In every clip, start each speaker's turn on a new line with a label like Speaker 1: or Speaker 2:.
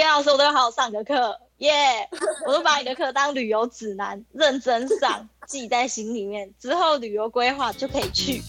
Speaker 1: 叶老师，我都要好好上个课，耶、我都把你的课当旅游指南，认真上，记在心里面，之后旅游规划就可以去。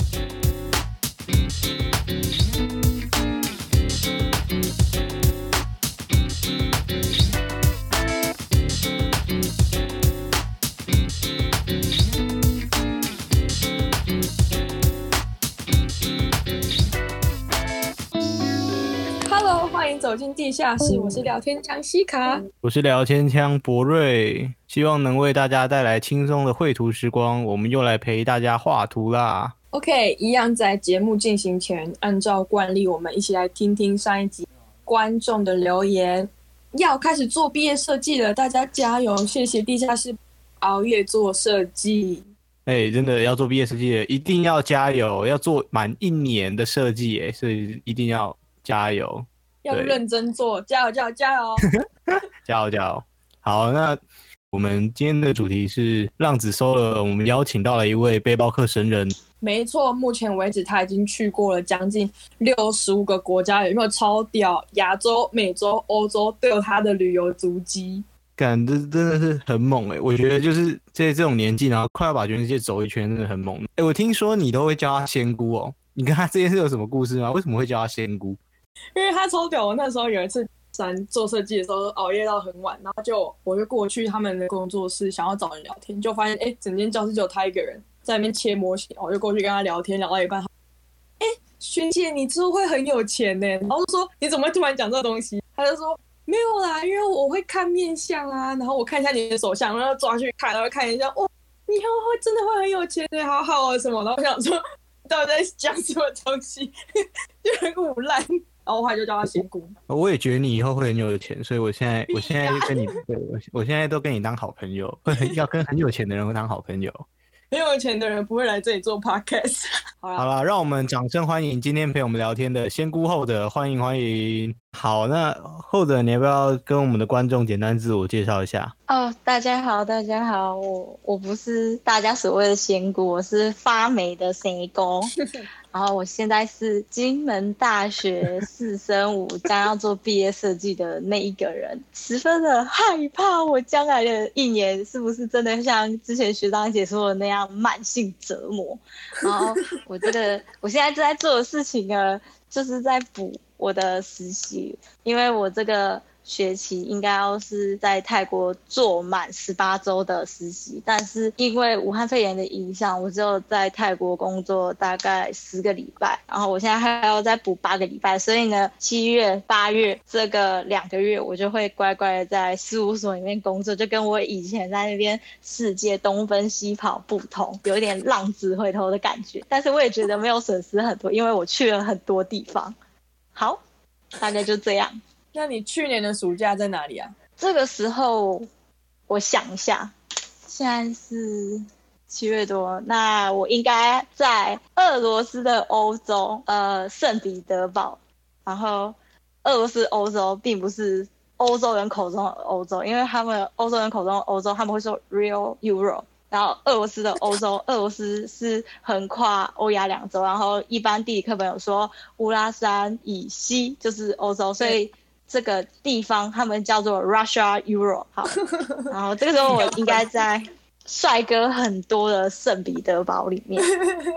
Speaker 2: 走进地下室，我是聊天枪西卡，
Speaker 3: 我是聊天枪博瑞，希望能为大家带来轻松的绘图时光。我们又来陪大家画图啦。
Speaker 2: OK，一样在节目进行前，按照惯例，我们一起来听听上一集观众的留言。要开始做毕业设计了，大家加油！谢谢地下室熬夜做设计。
Speaker 3: 哎、欸，真的要做毕业设计，一定要加油！要做满一年的设计，哎，所以一定要加油。
Speaker 2: 要认真做，加油加油加油！
Speaker 3: 加油 加油！好，那我们今天的主题是浪子收了，我们邀请到了一位背包客神人。
Speaker 2: 没错，目前为止他已经去过了将近六十五个国家，有没有超屌？亚洲、美洲、欧洲都有他的旅游足迹。
Speaker 3: 感这真的是很猛哎、欸！我觉得就是在这种年纪，然后快要把全世界走一圈，真的很猛。哎、欸，我听说你都会叫他仙姑哦，你跟他这件事有什么故事吗？为什么会叫他仙姑？
Speaker 2: 因为他超屌，我那时候有一次在做设计的时候熬夜到很晚，然后就我就过去他们的工作室想要找人聊天，就发现哎，整间教室只有他一个人在那边切模型，我就过去跟他聊天，聊到一半，哎，萱姐，你之后会很有钱呢？然后就说你怎么会突然讲这个东西？他就说没有啦，因为我会看面相啊，然后我看一下你的手相，然后抓去看，然后看一下，哦，你以后会真的会很有钱的，好好啊什么？然后我想说 到底在讲什么东西，就很唬烂。然后我就叫他仙姑。
Speaker 3: 我也觉得你以后会很有钱，所以我现在，我现在跟你，对我，我现在都跟你当好朋友，会 很要跟很有钱的人会当好朋友。
Speaker 2: 很有钱的人不会来这里做 podcast。
Speaker 3: 好了，好了，让我们掌声欢迎今天陪我们聊天的仙姑后的，欢迎欢迎。好，那后者你要不要跟我们的观众简单自我介绍一下？
Speaker 1: 哦，大家好，大家好，我我不是大家所谓的仙姑，我是发霉的仙姑。然后我现在是金门大学 四升五，将要做毕业设计的那一个人，十分的害怕，我将来的一年是不是真的像之前学长姐说的那样慢性折磨？然后我这个我现在正在做的事情呢，就是在补我的实习，因为我这个。学期应该要是在泰国做满十八周的实习，但是因为武汉肺炎的影响，我只有在泰国工作大概十个礼拜，然后我现在还要再补八个礼拜，所以呢，七月、八月这个两个月，我就会乖乖的在事务所里面工作，就跟我以前在那边世界东奔西跑不同，有一点浪子回头的感觉，但是我也觉得没有损失很多，因为我去了很多地方。好，大概就这样。
Speaker 2: 那你去年的暑假在哪里啊？
Speaker 1: 这个时候，我想一下，现在是七月多，那我应该在俄罗斯的欧洲，呃，圣彼得堡。然后，俄罗斯欧洲并不是欧洲人口中的欧洲，因为他们欧洲人口中的欧洲，他们会说 Real Europe。然后，俄罗斯的欧洲，俄罗斯是横跨欧亚两洲。然后，一般地理课本有说乌拉山以西就是欧洲，所以。这个地方他们叫做 Russia Europe。好，然后这个时候我应该在帅哥很多的圣彼得堡里面。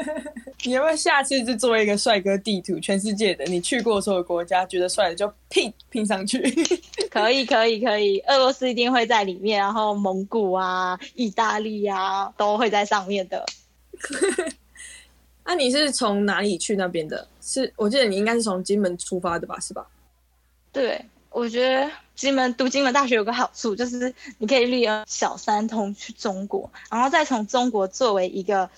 Speaker 2: 你要不要下次就做一个帅哥地图，全世界的你去过所有国家觉得帅的就拼拼上去？
Speaker 1: 可以，可以，可以。俄罗斯一定会在里面，然后蒙古啊、意大利啊都会在上面的。
Speaker 2: 那、啊、你是从哪里去那边的？是我记得你应该是从金门出发的吧？是吧？
Speaker 1: 对，我觉得金门读金门大学有个好处，就是你可以利用小三通去中国，然后再从中国作为一个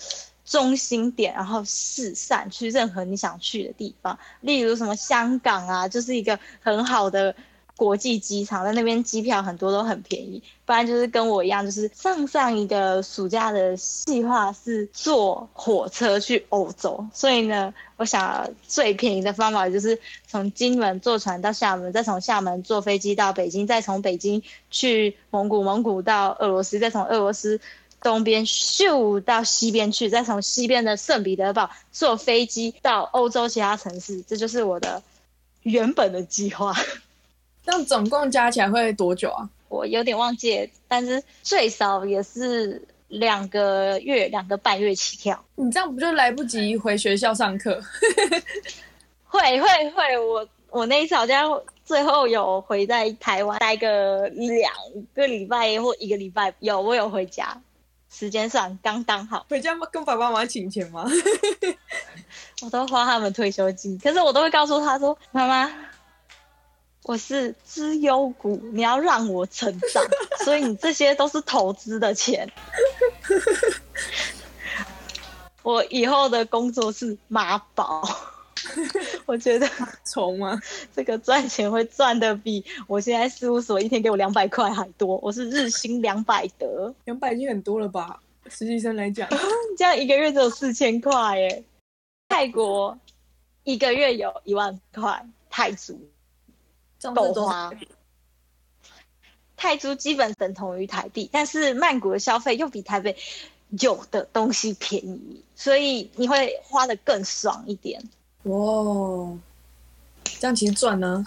Speaker 1: 中心点，然后四散去任何你想去的地方，例如什么香港啊，就是一个很好的。国际机场在那边，机票很多都很便宜。不然就是跟我一样，就是上上一个暑假的计划是坐火车去欧洲。所以呢，我想最便宜的方法就是从金门坐船到厦门，再从厦门坐飞机到北京，再从北京去蒙古，蒙古到俄罗斯，再从俄罗斯东边咻到西边去，再从西边的圣彼得堡坐飞机到欧洲其他城市。这就是我的原本的计划。
Speaker 2: 那总共加起来会多久啊？
Speaker 1: 我有点忘记，但是最少也是两个月、两个半月起跳。
Speaker 2: 你这样不就来不及回学校上课？
Speaker 1: 会会会，我我那一次好像最后有回在台湾待个两个礼拜或一个礼拜，有我有回家，时间上刚刚好。
Speaker 2: 回家跟爸爸妈妈请钱吗？
Speaker 1: 我都花他们退休金，可是我都会告诉他说：“妈妈。”我是资优股，你要让我成长，所以你这些都是投资的钱。我以后的工作是妈宝，我觉得
Speaker 2: 从吗？
Speaker 1: 这个赚钱会赚的比我现在事务所一天给我两百块还多。我是日薪两百的，
Speaker 2: 两百已经很多了吧？实习生来讲，
Speaker 1: 这样一个月只有四千块耶。泰国一个月有一万块泰铢。够花，泰铢基本等同于台币，但是曼谷的消费又比台北有的东西便宜，所以你会花的更爽一点。
Speaker 2: 哇，这样其实赚呢，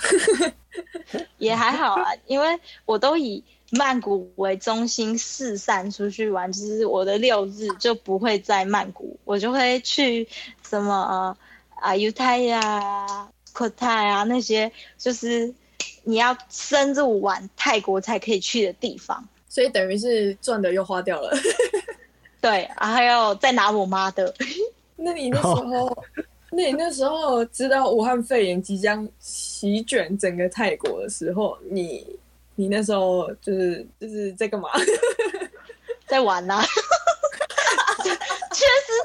Speaker 1: 也还好啊，因为我都以曼谷为中心四散出去玩，就是我的六日就不会在曼谷，我就会去什么啊，U 泰呀。国泰啊，那些就是你要深入玩泰国才可以去的地方，
Speaker 2: 所以等于是赚的又花掉了。
Speaker 1: 对，啊，还有再拿我妈的。
Speaker 2: 那你那时候，哦、那你那时候知道武汉肺炎即将席卷整个泰国的时候，你你那时候就是就是在干嘛？
Speaker 1: 在玩呐、啊。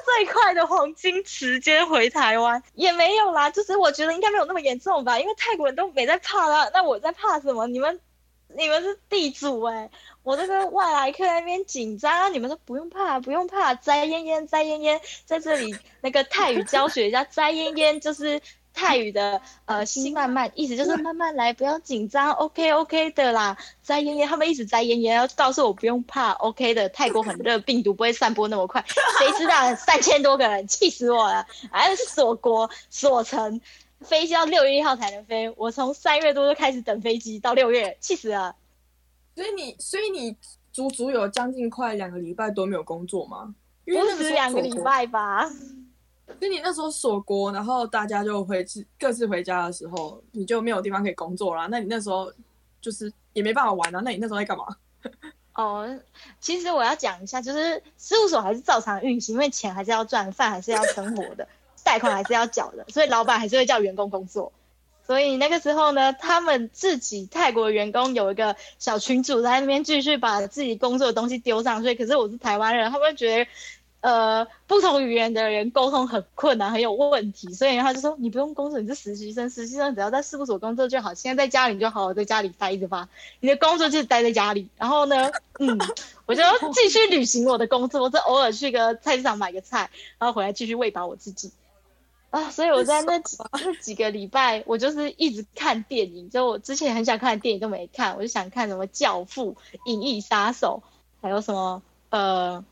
Speaker 1: 最快的黄金时间回台湾也没有啦，就是我觉得应该没有那么严重吧，因为泰国人都没在怕啦，那我在怕什么？你们你们是地主哎、我这个外来客那边紧张，你们都不用怕，不用怕，摘烟烟，摘烟烟，在这里那个泰语教学一下，摘烟烟就是。泰语的呃，心慢慢，意思就是 慢慢来，不要紧张，OK OK 的啦。摘烟烟，他们一直摘烟烟，要告诉我不用怕，OK 的。泰国很热，病毒不会散播那么快。谁知道三千多个人，气死我了！还是锁国锁城，飞机要六月一号才能飞。我从三月多就开始等飞机，到六月，气死了。
Speaker 2: 所以你，所以你足足有将近快两个礼拜都没有工作吗？
Speaker 1: 不止两个礼拜吧。
Speaker 2: 那你那时候锁国，然后大家就回各自回家的时候，你就没有地方可以工作啦。那你那时候就是也没办法玩啊。那你那时候在干嘛？
Speaker 1: 哦，其实我要讲一下，就是事务所还是照常运行，因为钱还是要赚，饭还是要生活的，贷款还是要缴的，所以老板还是会叫员工工作。所以那个时候呢，他们自己泰国员工有一个小群组在那边继续把自己工作的东西丢上去。可是我是台湾人，他们觉得。呃，不同语言的人沟通很困难，很有问题，所以他就说：“你不用工作，你是实习生，实习生只要在事务所工作就好。现在在家里你就好好在家里待着吧，你的工作就是待在家里。然后呢，嗯，我就继续履行我的工作，我就偶尔去个菜市场买个菜，然后回来继续喂饱我自己。啊，所以我在那几 那几个礼拜，我就是一直看电影，就我之前很想看的电影都没看，我就想看什么《教父》《银翼杀手》，还有什么呃。”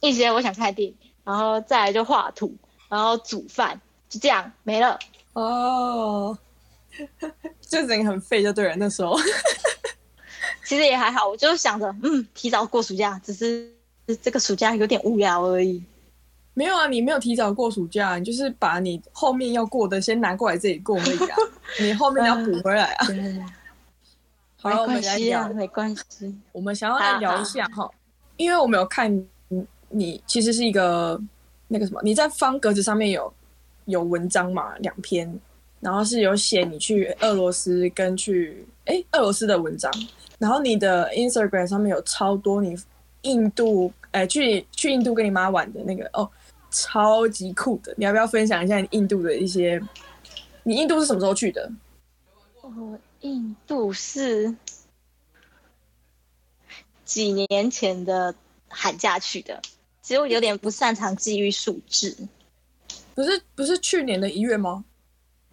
Speaker 1: 一些我想看电影，然后再来就画图，然后煮饭，就这样没了。
Speaker 2: 哦，就整个很废，就对了。那时候
Speaker 1: 其实也还好，我就想着，嗯，提早过暑假，只是这个暑假有点无聊而已。
Speaker 2: 没有啊，你没有提早过暑假，你就是把你后面要过的先拿过来这里过而已啊。你后面要补回来啊。
Speaker 1: 好，我们来聊，没关系。
Speaker 2: 我们想要来聊一下哈，因为我们有看。你其实是一个那个什么，你在方格子上面有有文章嘛，两篇，然后是有写你去俄罗斯跟去哎俄罗斯的文章，然后你的 Instagram 上面有超多你印度哎去去印度跟你妈玩的那个哦，超级酷的，你要不要分享一下你印度的一些？你印度是什么时候去的？
Speaker 1: 我印度是几年前的寒假去的。其实我有点不擅长记忆数字，
Speaker 2: 不是不是去年的一月吗？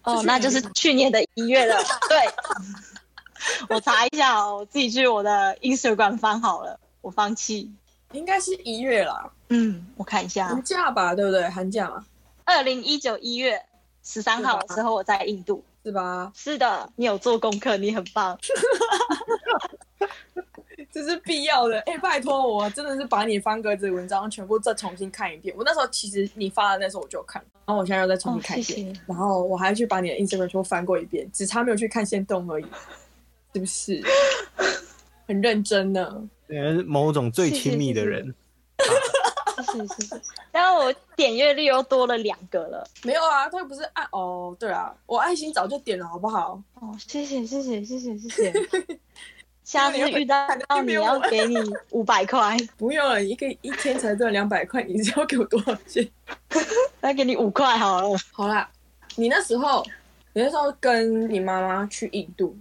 Speaker 1: 哦，那就是去年的一月了。对，我查一下哦，我自己去我的 Instagram 翻好了，我放弃，
Speaker 2: 应该是一月啦。
Speaker 1: 嗯，我看一下，
Speaker 2: 寒假吧，对不对？寒假嘛，
Speaker 1: 二零一九一月十三号的时候我在印度，
Speaker 2: 是吧？
Speaker 1: 是的，你有做功课，你很棒。
Speaker 2: 这是必要的。哎、欸，拜托，我真的是把你方格子的文章全部再重新看一遍。我那时候其实你发的那时候我就看，然后我现在又再重新看一遍，然后我还去把你的 Instagram 全部翻过一遍，只差没有去看线动而已，是不是？很认真呢。
Speaker 3: 对，某种最亲密的人。
Speaker 1: 谢谢谢谢。然后我点阅率又多了两个了。
Speaker 2: 没有啊，他又不是爱哦。对啊，我爱心早就点了，好不好？
Speaker 1: 哦，谢谢谢谢谢谢谢谢。下次遇到你要给你 五百块，
Speaker 2: 不用了，一个一天才赚两百块，你知道给我多少钱？
Speaker 1: 再给你五块好了。
Speaker 2: 好啦，你那时候，你那时候跟你妈妈去印度，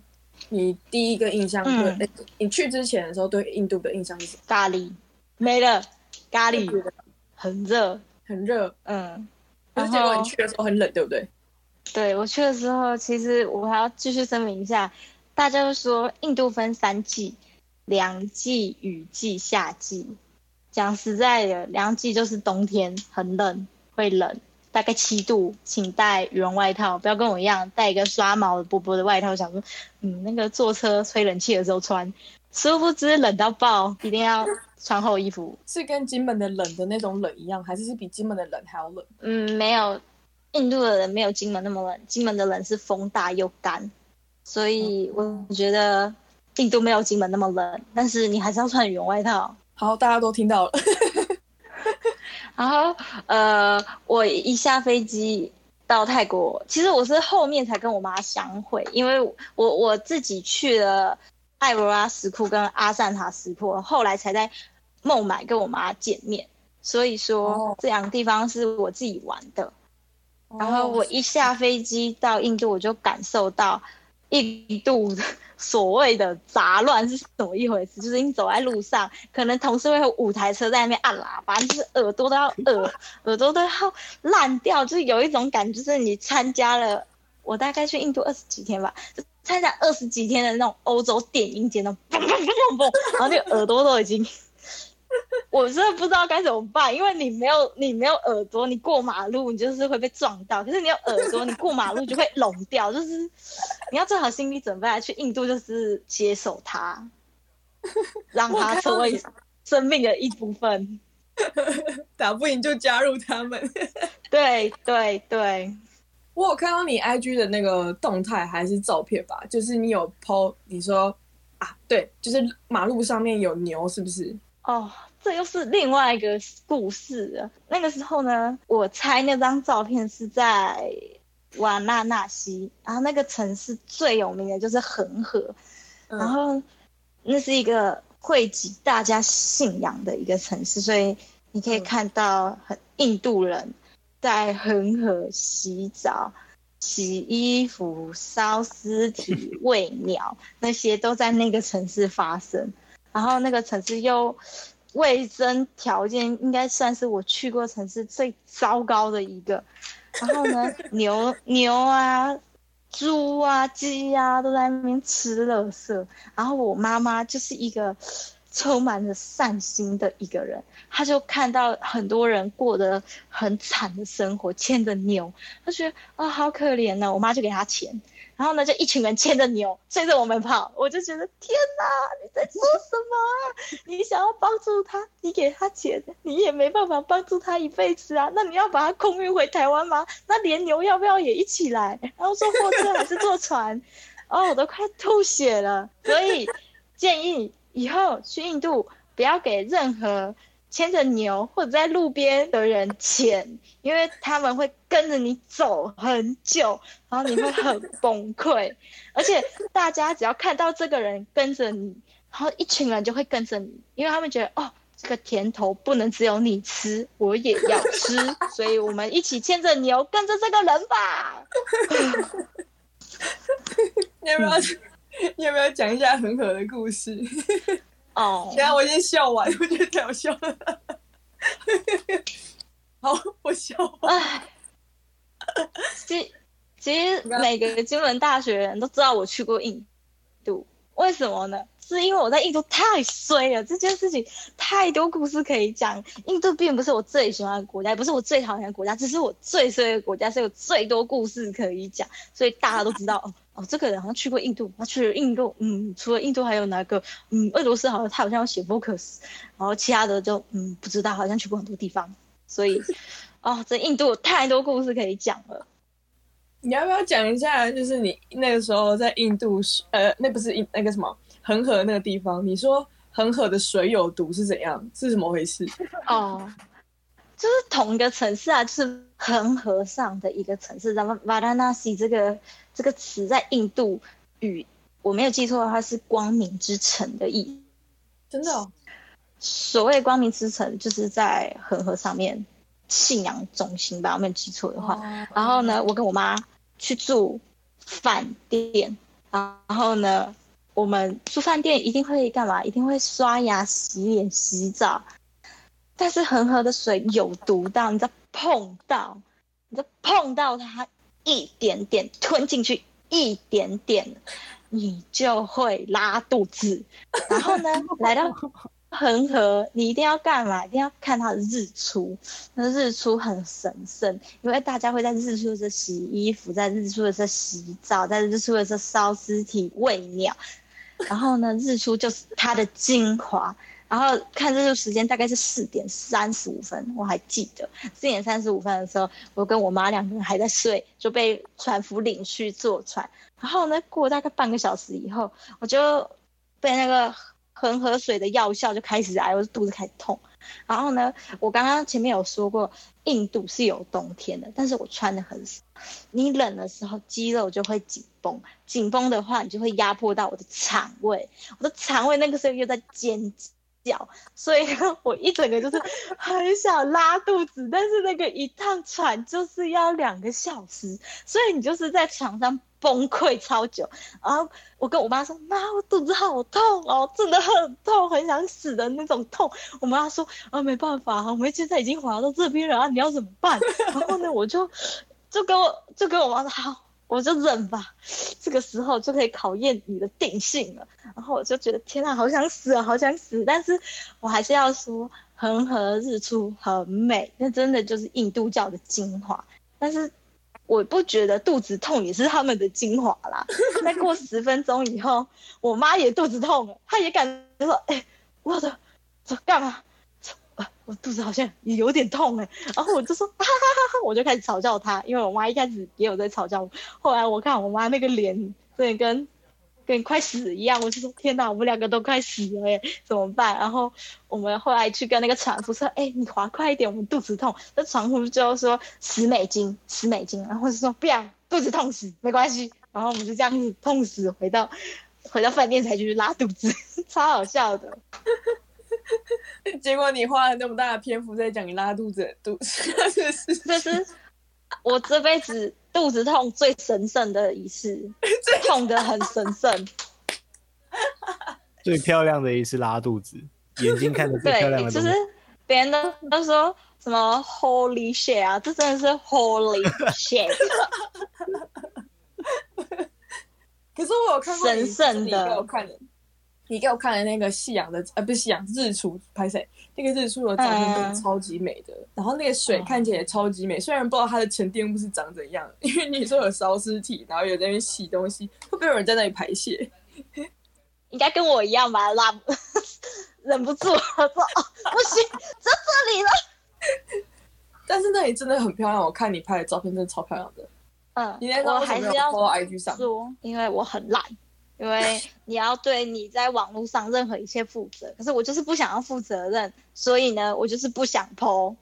Speaker 2: 你第一个印象对、嗯，你去之前的时候对印度的印象是什么？
Speaker 1: 咖喱没了，咖喱很热，
Speaker 2: 很热，
Speaker 1: 嗯。
Speaker 2: 然后结果你去的时候很冷，对不对？
Speaker 1: 对，我去的时候，其实我还要继续声明一下。大家都说印度分三季：凉季、雨季、夏季。讲实在的，凉季就是冬天，很冷，会冷，大概七度，请带羽绒外套，不要跟我一样带一个刷毛的薄薄的外套，想说，嗯，那个坐车吹冷气的时候穿。殊不知冷到爆，一定要穿厚衣服。
Speaker 2: 是跟金门的冷的那种冷一样，还是是比金门的冷还要冷？
Speaker 1: 嗯，没有，印度的人没有金门那么冷，金门的冷是风大又干。所以我觉得印度没有金门那么冷，但是你还是要穿羽绒外套。
Speaker 2: 好，大家都听到了。
Speaker 1: 然后呃，我一下飞机到泰国，其实我是后面才跟我妈相会，因为我我自己去了艾罗拉石窟跟阿善塔石窟，后来才在孟买跟我妈见面。所以说这两个地方是我自己玩的。然后我一下飞机到印度，我就感受到。印度的所谓的杂乱是怎么一回事？就是你走在路上，可能同时会有五台车在那边按喇叭，就是耳朵都要耳 耳朵都要烂掉，就是有一种感觉，就是你参加了，我大概去印度二十几天吧，参加二十几天的那种欧洲电音节，那种嘣嘣嘣嘣嘣，然后那个耳朵都已经。我真的不知道该怎么办，因为你没有你没有耳朵，你过马路你就是会被撞到。可是你有耳朵，你过马路就会聋掉。就是你要做好心理准备，去印度就是接受它，让它成为生命的一部分。
Speaker 2: 打不赢就加入他们。
Speaker 1: 对对对，
Speaker 2: 我有看到你 IG 的那个动态还是照片吧？就是你有 po，你说啊，对，就是马路上面有牛，是不是？
Speaker 1: 哦，这又是另外一个故事了。那个时候呢，我猜那张照片是在瓦纳纳西，然后那个城市最有名的就是恒河，嗯，然后那是一个汇集大家信仰的一个城市，所以你可以看到很印度人在恒河洗澡、洗衣服、烧尸体、喂鸟，那些都在那个城市发生。然后那个城市又卫生条件应该算是我去过城市最糟糕的一个。然后呢，牛牛啊、猪啊、鸡啊都在那边吃垃圾。然后我妈妈就是一个充满着善心的一个人，她就看到很多人过得很惨的生活，牵着牛，她觉得啊、好可怜呢。我妈就给她钱。然后呢，就一群人牵着牛追着我们跑，我就觉得天哪，你在做什么啊？你想要帮助他，你给他钱，你也没办法帮助他一辈子啊。那你要把他空运回台湾吗？那连牛要不要也一起来？然后坐货车还是坐船？哦，我都快吐血了。所以建议以后去印度不要给任何。牵着牛或者在路边的人牵，因为他们会跟着你走很久，然后你会很 崩溃。而且大家只要看到这个人跟着你，然后一群人就会跟着你，因为他们觉得哦，这个甜头不能只有你吃，我也要吃，所以我们一起牵着牛跟着这个人吧。
Speaker 2: 你要不要？你要不要讲一下恒河的故事？
Speaker 1: 哦、oh.，
Speaker 2: 现在我已经笑完，我觉得太好笑了。好，我笑。哎，
Speaker 1: 其实其实每个金门大学人都知道我去过印度，为什么呢？是因为我在印度太衰了，这件事情太多故事可以讲。印度并不是我最喜欢的国家，也不是我最讨厌的国家，只是我最衰的国家，是有最多故事可以讲，所以大家都知道哦。哦，这个人好像去过印度，他去了印度，嗯，除了印度还有哪个？嗯，俄罗斯好像他好像要写 focus，然后其他的就嗯不知道，好像去过很多地方，所以 哦，这印度有太多故事可以讲了。
Speaker 2: 你要不要讲一下？就是你那个时候在印度，呃，那不是印那个什么？恒河那个地方，你说恒河的水有毒是怎样？是怎么回事？
Speaker 1: 哦，就是同一个城市啊，就是恒河上的一个城市。咱们瓦拉纳西这个这个词在印度语，我没有记错的话是“光明之城”的意思。
Speaker 2: 真的哦？
Speaker 1: 所谓“光明之城”，就是在恒河上面信仰中心吧？我没有记错的话。哦、然后呢，我跟我妈去住饭店，然后呢。我们住饭店一定会干嘛？一定会刷牙、洗脸、洗澡。但是恒河的水有毒到，你再碰到，你再碰到它一点点吞进去一点点，你就会拉肚子。然后呢，来到恒河，你一定要干嘛？一定要看它的日出。那日出很神圣，因为大家会在日出的时候洗衣服，在日出的时候洗澡，在日出的时候烧尸体、喂鸟。然后呢，日出就是它的精华。然后看日出时间大概是四点三十五分，我还记得四点三十五分的时候，我跟我妈两个人还在睡，就被船夫领去坐船。然后呢，过大概半个小时以后，我就被那个恒河水的药效就开始来，我肚子开始痛。然后呢，我刚刚前面有说过，印度是有冬天的，但是我穿的很少。你冷的时候，肌肉就会紧绷，紧绷的话，你就会压迫到我的肠胃。我的肠胃那个时候又在尖脚，所以 我一整个就是很想拉肚子。但是那个一趟船就是要两个小时，所以你就是在床上。崩溃超久，然后我跟我妈说：“妈，我肚子好痛哦，真的很痛，很想死的那种痛。”我妈说：“啊，没办法，我们现在已经滑到这边了啊，你要怎么办？”然后呢，我就就跟我就跟我妈说：“好，我就忍吧。”这个时候就可以考验你的定性了。然后我就觉得天啊，好想死啊，好想死！但是我还是要说，恒河日出很美，那真的就是印度教的精华。但是。我不觉得肚子痛也是他们的精华啦。再过十分钟以后，我妈也肚子痛了，她也感觉说：“哎、我的，这干嘛？啊我肚子好像也有点痛哎。”然后我就说：“哈哈哈哈！”我就开始嘲笑她，因为我妈一开始也有在嘲笑我。后来我看我妈那个脸，对，跟。跟快死一样，我就说天哪，我们两个都快死了耶，怎么办？然后我们后来去跟那个船夫说，哎，你划快一点，我们肚子痛。那船夫就说十美金，十美金，然后就说不要，肚子痛死没关系。然后我们就这样子痛死回到回到饭店才去拉肚子，超好笑的。
Speaker 2: 结果你花了那么大的篇幅在讲你拉肚子的肚子，这 是
Speaker 1: 这是我这辈子。肚子痛最神圣的仪式，痛的很神圣。
Speaker 3: 最漂亮的一次拉肚子，眼睛看着最漂亮的。
Speaker 1: 是别人都都说什么 Holy shit 啊，这真的是 Holy shit。
Speaker 2: 可是我有看过
Speaker 1: 神圣的，
Speaker 2: 我看的。你给我看的那个夕阳的，呃，不是夕阳，日出拍谁？那个日出的照片真的超级美的，嗯、然后那个水看起来也超级美。嗯、虽然不知道它的沉淀物是长怎样，因为你说有烧尸体，然后有在那边洗东西，会不会有人在那里排泄？
Speaker 1: 应该跟我一样吧，拉忍不住了说哦，不行，在这里了。
Speaker 2: 但是那里真的很漂亮，我看你拍的照片真的超漂亮的。
Speaker 1: 嗯，
Speaker 2: 你我还是要 po IG 上
Speaker 1: 说，因为我很懒。因为你要对你在网络上任何一切负责，可是我就是不想要负责任，所以呢，我就是不想 po。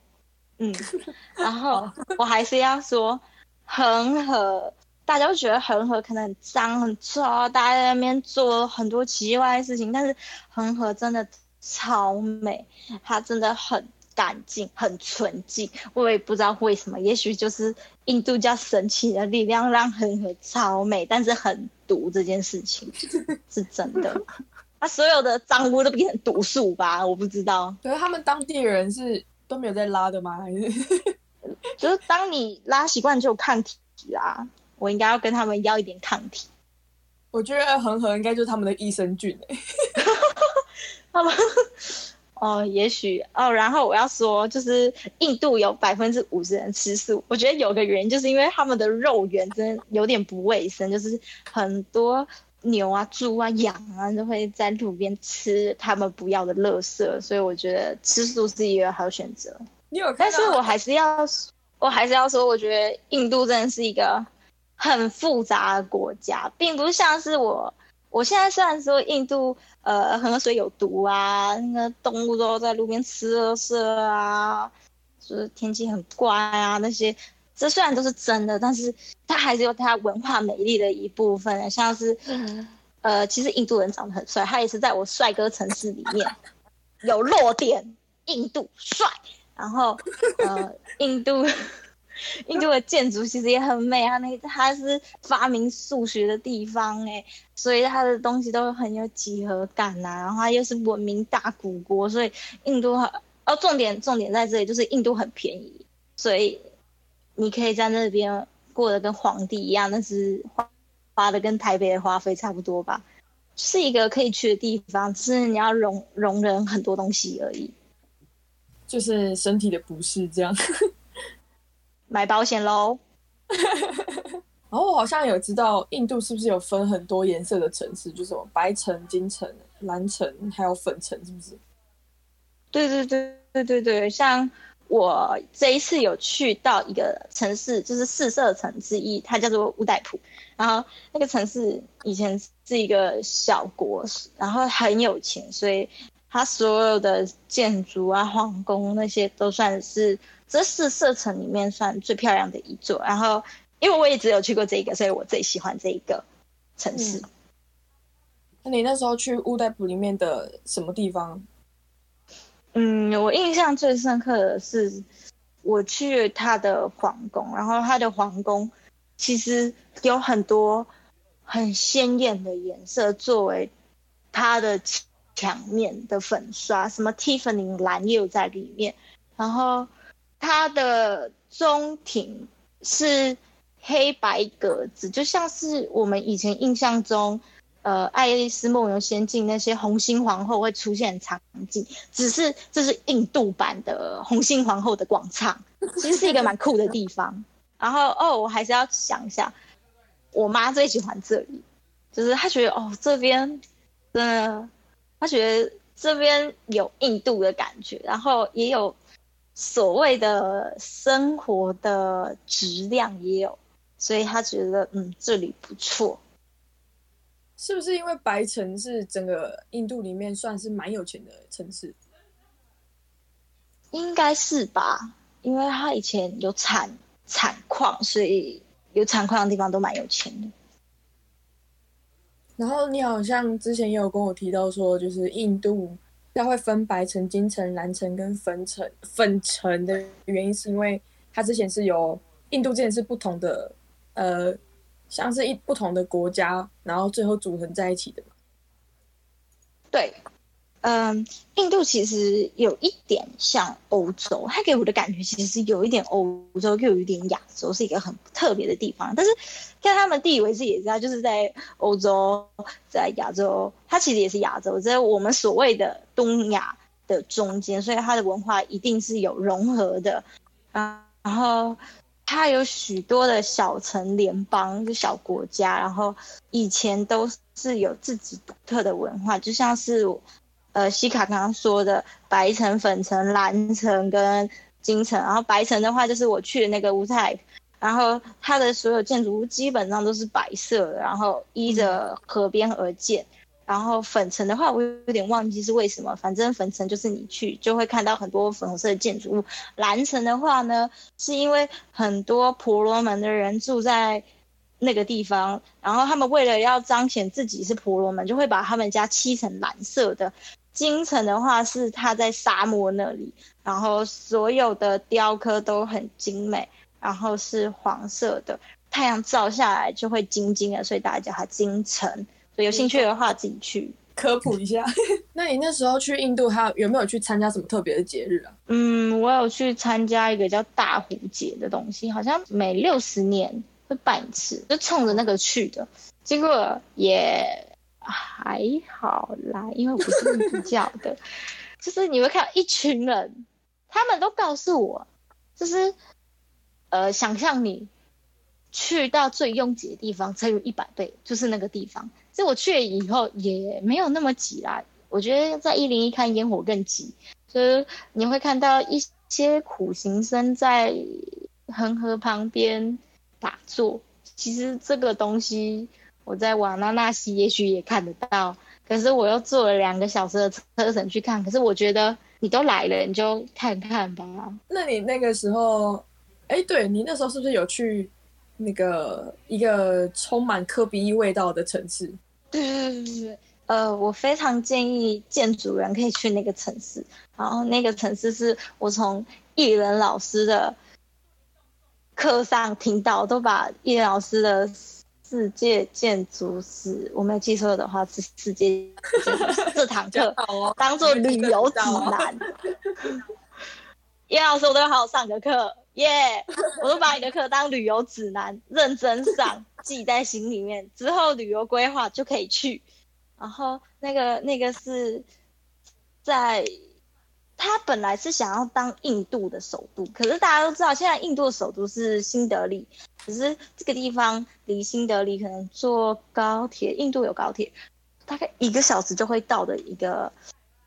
Speaker 1: 嗯，然后我还是要说，恒河，大家都觉得恒河可能很脏很臭，大家在那边做很多奇怪的事情，但是恒河真的超美，它真的很。干净，很纯净，我也不知道为什么，也许就是印度教神奇的力量让恒河超美，但是很毒这件事情 是真的。啊，所有的脏污都变成毒素吧？我不知道。
Speaker 2: 可是他们当地人是都没有在拉的吗？还是
Speaker 1: 就是当你拉习惯就有抗体啦，我应该要跟他们要一点抗体。
Speaker 2: 我觉得恒河应该就是他们的益生菌哎，
Speaker 1: 他们哦，也许哦，然后我要说，就是印度有百分之五十人吃素，我觉得有个原因就是因为他们的肉源真的有点不卫生，就是很多牛啊、猪啊、羊啊都会在路边吃他们不要的垃圾，所以我觉得吃素是一个好选择。
Speaker 2: 你有，
Speaker 1: 但是我还是要，我还是要说，我觉得印度真的是一个很复杂的国家，并不像是我。我现在虽然说印度呃恒河水有毒啊，那个动物都在路边吃垃圾啊，就是天气很怪啊那些，这虽然都是真的，但是它还是有它文化美丽的一部分，像是呃其实印度人长得很帅，他也是在我帅哥城市里面有落点，印度帅，然后呃印度。印度的建筑其实也很美，它那它是发明数学的地方哎，所以它的东西都很有几何感呐、然后它又是文明大古国，所以印度很哦，重点重点在这里就是印度很便宜，所以你可以在那边过得跟皇帝一样，但是花花的跟台北的花费差不多吧，是一个可以去的地方，只是你要容容忍很多东西而已，
Speaker 2: 就是身体的不适这样。
Speaker 1: 买保险喽。
Speaker 2: 然 后我好像有知道，印度是不是有分很多颜色的城市，就是什么白城、金城、蓝城，还有粉城，是不是？
Speaker 1: 对对对对对对，像我这一次有去到一个城市，就是四色城之一，它叫做乌代普。然后那个城市以前是一个小国，然后很有钱，所以它所有的建筑啊、皇宫那些都算是。这四色城里面算最漂亮的一座，然后因为我也只有去过这一个，所以我最喜欢这一个城市。嗯、
Speaker 2: 那你那时候去乌代普里面的什么地方？
Speaker 1: 嗯，我印象最深刻的是我去他的皇宫，然后他的皇宫其实有很多很鲜艳的颜色作为它的墙面的粉刷，什么 Tiffany 蓝也有在里面，然后。它的中庭是黑白格子，就像是我们以前印象中，呃，《爱丽丝梦游仙境》那些红心皇后会出现场景，只是这是印度版的红心皇后的广场，其实是一个蛮酷的地方。然后哦，我还是要想一下，我妈最喜欢这里，就是她觉得哦，这边真的，她觉得这边有印度的感觉，然后也有。所谓的生活的质量也有，所以他觉得嗯，这里不错。
Speaker 2: 是不是因为白城是整个印度里面算是蛮有钱的城市？
Speaker 1: 应该是吧，因为他以前有产产矿，所以有产矿的地方都蛮有钱的。
Speaker 2: 然后你好像之前也有跟我提到说，就是印度。它会分白城、金城、蓝城跟粉城。粉城的原因是因为它之前是由印度之前是不同的，呃，像是一不同的国家，然后最后组成在一起的。
Speaker 1: 对。嗯，印度其实有一点像欧洲，它给我的感觉其实是有一点欧洲，又有一点亚洲，是一个很特别的地方。但是看他们地理位置也知道，就是在欧洲，在亚洲，它其实也是亚洲，在我们所谓的东亚的中间，所以它的文化一定是有融合的。然后它有许多的小城联邦，就小国家，然后以前都是有自己独特的文化，就像是。呃，西卡刚刚说的白城、粉城、蓝城跟金城，然后白城的话就是我去的那个乌泰，然后它的所有建筑物基本上都是白色的，然后依着河边而建。然后粉城的话，我有点忘记是为什么，反正粉城就是你去就会看到很多粉红色的建筑物。蓝城的话呢，是因为很多婆罗门的人住在那个地方，然后他们为了要彰显自己是婆罗门，就会把他们家漆成蓝色的。金城的话是它在沙漠那里，然后所有的雕刻都很精美，然后是黄色的，太阳照下来就会晶晶的，所以大家叫它金城。所以有兴趣的话自己去
Speaker 2: 科普一下。那你那时候去印度，还有有没有去参加什么特别的节日啊？
Speaker 1: 嗯，我有去参加一个叫大壶节的东西，好像每六十年会办一次，就冲着那个去的。结果也还好啦，因为我不是印度教的，就是你会看到一群人，他们都告诉我，就是呃，想象你去到最拥挤的地方乘以一百倍，就是那个地方。所以我去了以后也没有那么挤啦，我觉得在一零一看烟火更挤，所以你会看到一些苦行僧在恒河旁边打坐。其实这个东西我在瓦纳纳西也许也看得到，可是我又坐了两个小时的车程去看。可是我觉得你都来了，你就看看吧。
Speaker 2: 那你那个时候，哎，对，你那时候是不是有去那个一个充满科比味道的城市？
Speaker 1: 对对对对，呃，我非常建议建筑人可以去那个城市。然后那个城市是我从艺人老师的课上听到，都把艺人老师的世界建筑史，我没有记错的话是世界建筑史这堂课当做旅游指南。叶老师，我都要好好上个课，耶、yeah！我都把你的课当旅游指南，认真上，记在心里面，之后旅游规划就可以去。然后那个那个是在，他本来是想要当印度的首都，可是大家都知道，现在印度的首都是新德里，可是这个地方离新德里可能坐高铁，印度有高铁，大概一个小时就会到的一个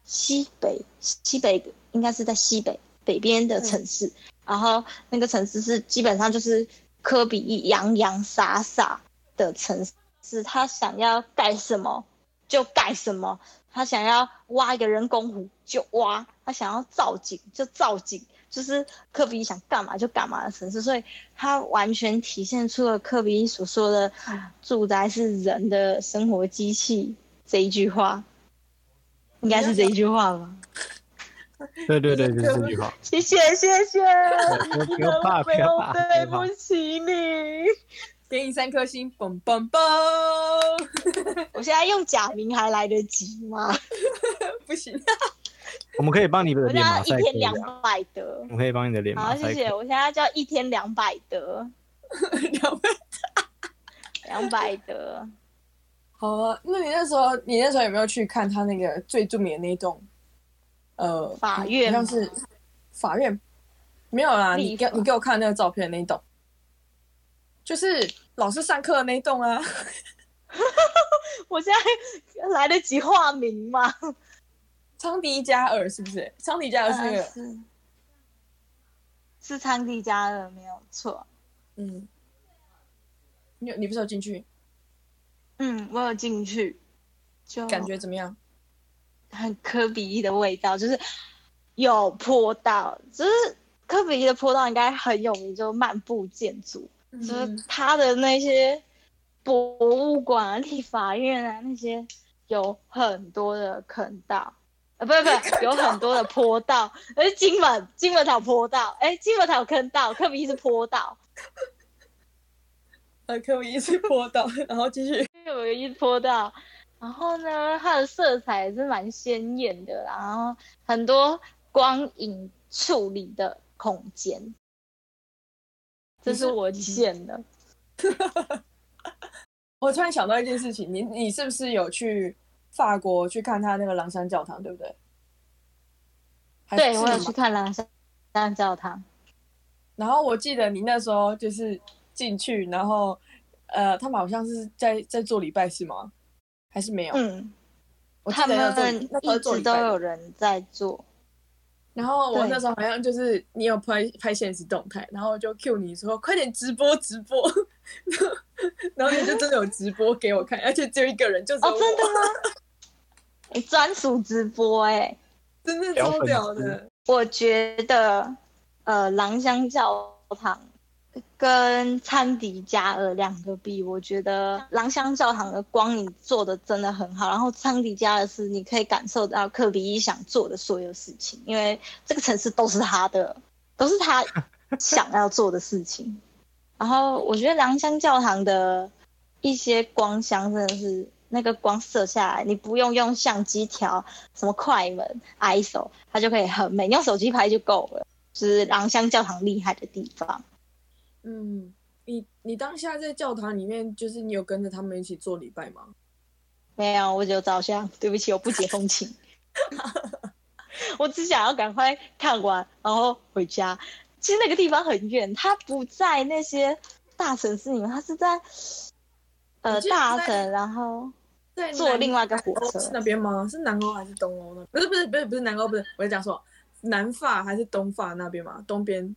Speaker 1: 西北西北，应该是在西北。北边的城市，嗯，然后那个城市是基本上就是科比洋洋洒洒的城市，他想要盖什么就盖什么，他想要挖一个人工湖就挖，他想要造景就造景，就是科比想干嘛就干嘛的城市，所以他完全体现出了科比所说的“住宅是人的生活机器”这一句话，应该是这一句话吧。
Speaker 3: 对对对，就是这句话。
Speaker 1: 谢谢谢谢，
Speaker 3: 不要怕 不要怕，
Speaker 1: 对不起你，
Speaker 2: 给你三颗星，嘣嘣嘣。
Speaker 1: 我现在用假名还来得及吗？
Speaker 2: 不行。
Speaker 3: 我们可以帮你的脸马赛克。
Speaker 1: 一天两百德。
Speaker 3: 我们可以帮你的脸马赛克。
Speaker 1: 好，谢谢。我现在叫一天两百德。
Speaker 2: 两百德。
Speaker 1: 两百德。
Speaker 2: 好啊，那你那时候，你那时候有没有去看他那个最著名的那一栋？呃，
Speaker 1: 法院
Speaker 2: 好像是法院，没有啦。你给你给我看那个照片那一栋，就是老师上课的那一栋啊。
Speaker 1: 我现在来得及化名吗？
Speaker 2: 昌迪加尔是不是？昌迪加尔是那个，呃、是
Speaker 1: 是昌迪加尔没有错。
Speaker 2: 嗯，你你不是有进去？
Speaker 1: 嗯，我有进去，就
Speaker 2: 感觉怎么样？
Speaker 1: 很科比一的味道，就是有坡道，就是科比一的坡道应该很有名，就漫步建筑，嗯，就是他的那些博物馆啊、立法院啊那些有很多的坑道，呃，不是不是，有很多的坡道，而是金门金门岛坡道，哎，金门岛有坑道，科比意是坡道，
Speaker 2: 呃，柯比意是坡道，然后继续。
Speaker 1: 有一个坡道。然后呢，它的色彩也是蛮鲜艳的，然后很多光影处理的空间，这是我欠的。
Speaker 2: 我突然想到一件事情，你你是不是有去法国去看他那个狼山教堂，对不对？
Speaker 1: 对，我有去看狼山教堂。
Speaker 2: 然后我记得你那时候就是进去，然后呃，他们好像是在在做礼拜，是吗？还是没有，
Speaker 1: 嗯，他们一直都有人在做。
Speaker 2: 然后我那时候好像就是你有拍拍现实动态，然后就 cue 你说快点直播直播，然后你就真的有直播给我看，而且只有一个人，就是哦，
Speaker 1: 真的吗？你专属直播哎、欸，
Speaker 2: 真的超屌的。
Speaker 1: 我觉得呃，狼香教堂。跟昌迪加尔两个比，我觉得兰香教堂的光影做的真的很好，然后昌迪加尔是你可以感受到柯比意想做的所有事情，因为这个城市都是他的，都是他想要做的事情。然后我觉得廊香教堂的一些光箱真的是那个光射下来，你不用用相机调什么快门 ISO，它就可以很美，用手机拍就够了，就是廊香教堂厉害的地方。
Speaker 2: 嗯，你你当下在教堂里面，就是你有跟着他们一起做礼拜吗？
Speaker 1: 没有，我就照相。对不起，我不解风情。我只想要赶快看完，然后回家。其实那个地方很远，它不在那些大城市里面，它是在呃大城，然后坐另外一个火车。
Speaker 2: 是那边吗？是南欧还是东欧呢？不是不是不是不是南欧，不是，我在讲说南法还是东法那边吗？东边，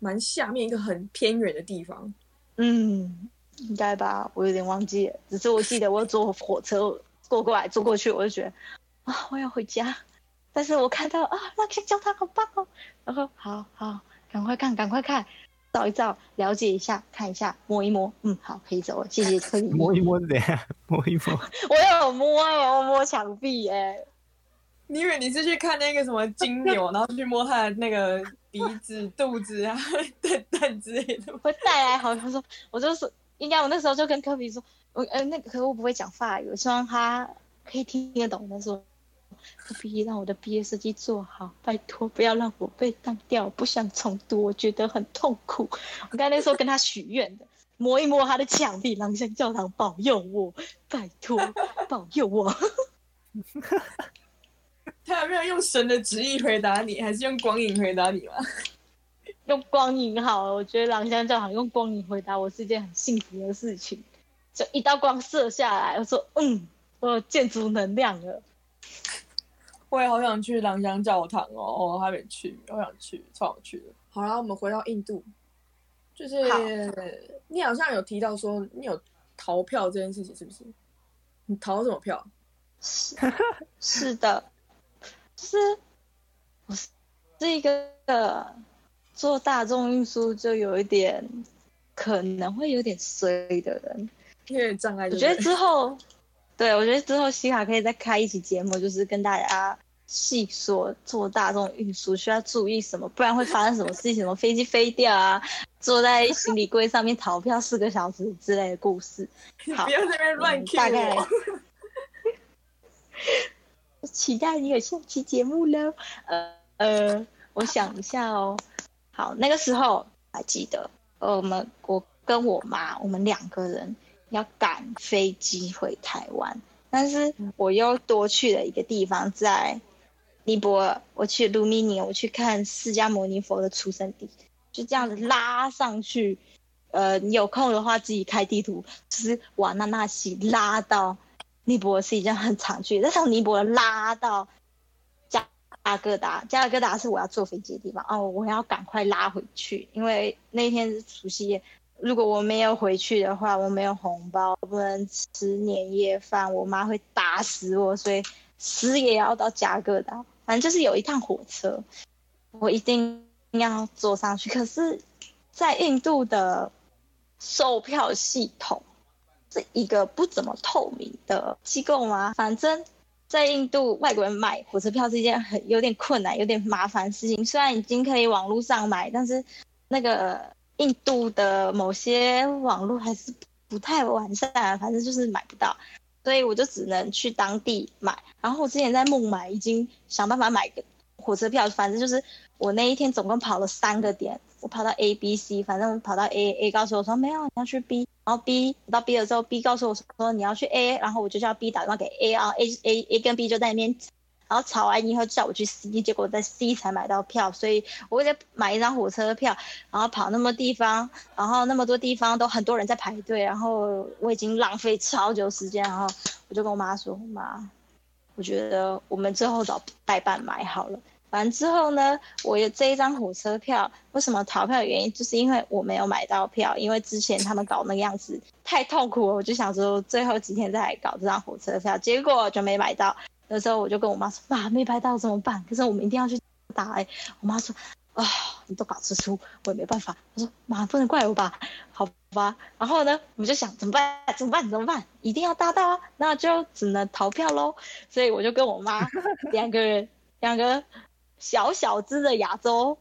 Speaker 2: 蛮下面一个很偏远的地方。
Speaker 1: 嗯，应该吧，我有点忘记了。只是我记得我坐火车过过来坐过去，我就觉得啊，我要回家。但是我看到啊，那个教堂好棒哦，然后好好赶快看，赶快看，照一照，了解一下，看一下，摸一摸，嗯，好，可以走了，谢谢，可以
Speaker 3: 摸一摸怎样？摸一摸，
Speaker 1: 我有摸，我摸墙壁，哎，
Speaker 2: 你以为你是去看那个什么金牛，然后去摸他的那个鼻子、肚子啊、蛋蛋之类的？
Speaker 1: 会带来好像说，我就是应该我那时候就跟科比说，我呃那个可我不会讲法语，我希望他可以听得懂他说。科比让我的毕业设计做好？拜托，不要让我被当掉，不想重读，我觉得很痛苦。我刚才那时候跟他许愿的，摸一摸他的墙壁，朗香教堂保佑我，拜托保佑我。
Speaker 2: 他有没有用神的旨意回答你，还是用光影回答你吗？
Speaker 1: 用光影好，我觉得朗香教堂用光影回答我是一件很幸福的事情。就一道光射下来，我说嗯，我有建筑能量了。
Speaker 2: 我也好想去朗香教堂哦，我还没去，我想去，超想去的。好啦，我们回到印度，就是好你好像有提到说你有逃票这件事情，是不是？你逃什么票？
Speaker 1: 是是的，是我是一个做大众运输就有一点可能会有点衰的人，
Speaker 2: 有点障碍。
Speaker 1: 我觉得之后。对，我觉得之后西卡可以再开一期节目，就是跟大家细说做大众运输需要注意什么，不然会发生什么事情，什么飞机飞掉啊，坐在行李柜上面逃票四个小时之类的故事。好，
Speaker 2: 不要在那边乱 Q 我。大 概
Speaker 1: 期待你有下期节目了。呃呃，我想一下哦。好，那个时候还记得，呃，我们我跟我妈，我们两个人。要赶飞机回台湾，但是我又多去了一个地方，在尼泊尔。我去卢米尼，我去看释迦牟尼佛的出生地，就这样子拉上去。呃，你有空的话自己开地图，就是瓦纳纳西拉到尼泊尔是一件很长距离，再从尼泊尔拉到加尔各答，加尔各答是我要坐飞机的地方哦，我要赶快拉回去，因为那天是除夕夜。如果我没有回去的话，我没有红包，不能吃年夜饭，我妈会打死我，所以死也要到加尔各答。反正就是有一趟火车，我一定要坐上去。可是，在印度的售票系统是一个不怎么透明的机构吗？反正，在印度，外国人买火车票是一件很有点困难、有点麻烦事情。虽然已经可以网络上买，但是那个。印度的某些网络还是不太完善，反正就是买不到，所以我就只能去当地买。然后我之前在孟买已经想办法买个火车票，反正就是我那一天总共跑了三个点，我跑到 A、B、C，反正跑到 A，A 告诉我说没有，你要去 B，然后 B 到 B 的时候，B 告诉我说你要去 A，然后我就叫 B 打电话给 A，然后 A A A 跟 B 就在那边。然后吵完以后叫我去 C，结果在 C 才买到票，所以我为了买一张火车票，然后跑那么地方，然后那么多地方都很多人在排队，然后我已经浪费超久时间，然后我就跟我妈说：“妈，我觉得我们最后找代办买好了。”完之后呢，我有这一张火车票，为什么逃票的原因，就是因为我没有买到票，因为之前他们搞那个样子太痛苦了，我就想说最后几天再来搞这张火车票，结果就没买到。那时候我就跟我妈说：“妈，没排到怎么办？可是我们一定要去打。”，我妈说：“啊，你都搞吃书，我也没办法。”我说：“妈，不能怪我吧？好吧。”然后呢，我们就想怎么办？怎么办？怎么办？一定要搭到啊！那就只能逃票喽。所以我就跟我妈两个人，两个小小只的亚洲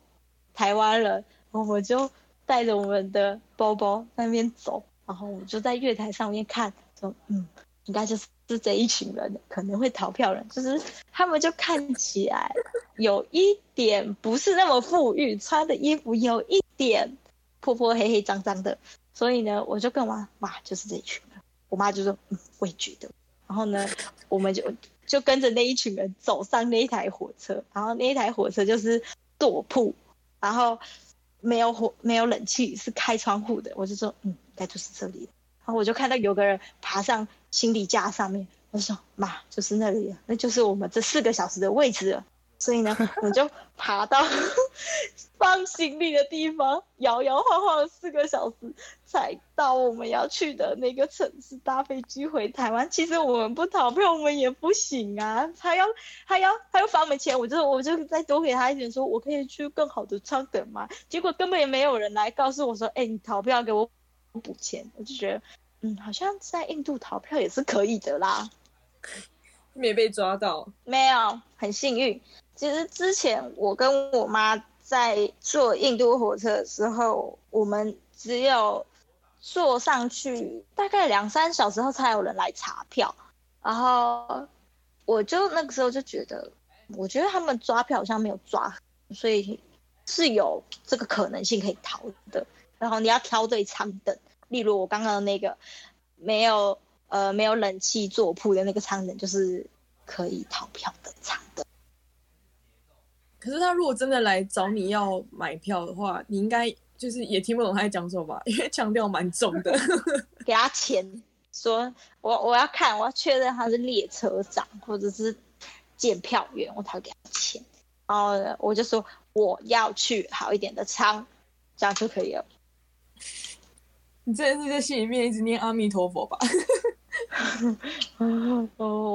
Speaker 1: 台湾人，我们就带着我们的包包在那边走，然后我就在月台上面看，说：“嗯，应该就是。”是这一群人可能会逃票人，就是他们就看起来有一点不是那么富裕，穿的衣服有一点破破黑黑脏脏的，所以呢，我就跟我妈妈就是这一群人，我妈就说嗯，我也觉得，然后呢，我们就就跟着那一群人走上那一台火车，然后那一台火车就是座铺，然后没有火没有冷气，是开窗户的，我就说嗯，应该就是这里，然后我就看到有个人爬上行李架上面，我就说妈，就是那里，那就是我们这四个小时的位置了。所以呢，我就爬到 放行李的地方，摇摇晃晃了四个小时，才到我们要去的那个城市，搭飞机回台湾。其实我们不逃票，我们也不行啊，他要他要他要罚我们钱。我就我就再多给他一点说，说我可以去更好的舱等嘛。结果根本也没有人来告诉我说，哎、欸，你逃票给我补钱。我就觉得，嗯，好像在印度逃票也是可以的啦。
Speaker 2: 没被抓到，
Speaker 1: 没有，很幸运。其实之前我跟我妈在坐印度火车的时候，我们只有坐上去大概两三小时后才有人来查票，然后我就那个时候就觉得，我觉得他们抓票好像没有抓，所以是有这个可能性可以逃的。然后你要挑对舱等，例如我刚刚的那个没有呃没有冷气坐铺的那个舱等，就是可以逃票的舱等。
Speaker 2: 可是他如果真的来找你要买票的话，你应该就是也听不懂他在讲什么吧？因为腔调蛮重的。
Speaker 1: 给他钱，说我我要看，我要确认他是列车长或者是检票员，我才会给他钱。然后我就说我要去好一点的舱，这样就可以了。
Speaker 2: 你真的是在心里面一直念阿弥陀佛吧？
Speaker 1: 哦，